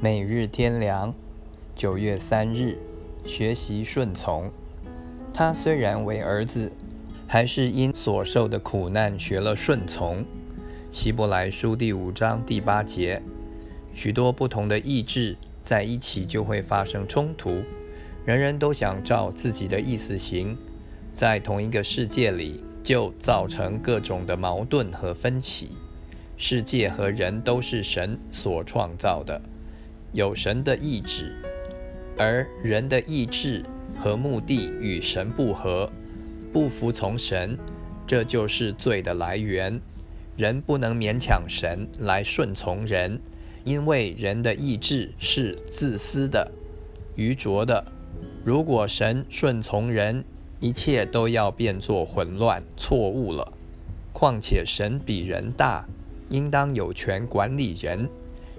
每日天良，九月三日，学习顺从。他虽然为儿子，还是因所受的苦难学了顺从。希伯来书第五章第八节，许多不同的意志在一起就会发生冲突，人人都想照自己的意思行，在同一个世界里就造成各种的矛盾和分歧。世界和人都是神所创造的。有神的意志，而人的意志和目的与神不合，不服从神，这就是罪的来源。人不能勉强神来顺从人，因为人的意志是自私的、愚拙的。如果神顺从人，一切都要变作混乱、错误了。况且神比人大，应当有权管理人。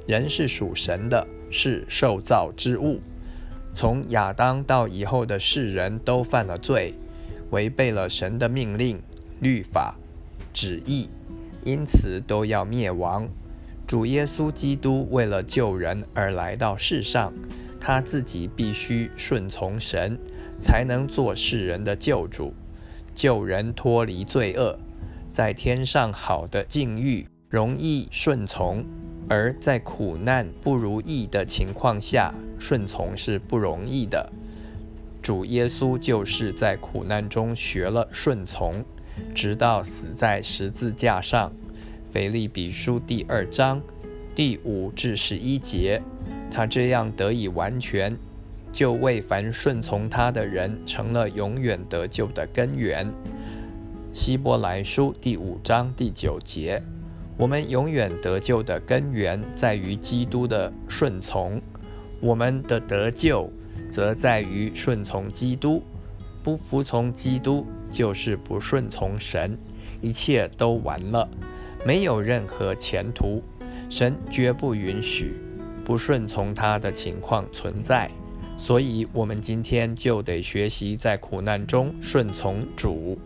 人是属神的。是受造之物，从亚当到以后的世人都犯了罪，违背了神的命令、律法、旨意，因此都要灭亡。主耶稣基督为了救人而来到世上，他自己必须顺从神，才能做世人的救主，救人脱离罪恶，在天上好的境遇，容易顺从。而在苦难不如意的情况下，顺从是不容易的。主耶稣就是在苦难中学了顺从，直到死在十字架上。腓利比书第二章第五至十一节，他这样得以完全，就为凡顺从他的人成了永远得救的根源。希伯来书第五章第九节。我们永远得救的根源在于基督的顺从，我们的得救则在于顺从基督。不服从基督就是不顺从神，一切都完了，没有任何前途。神绝不允许不顺从他的情况存在，所以我们今天就得学习在苦难中顺从主。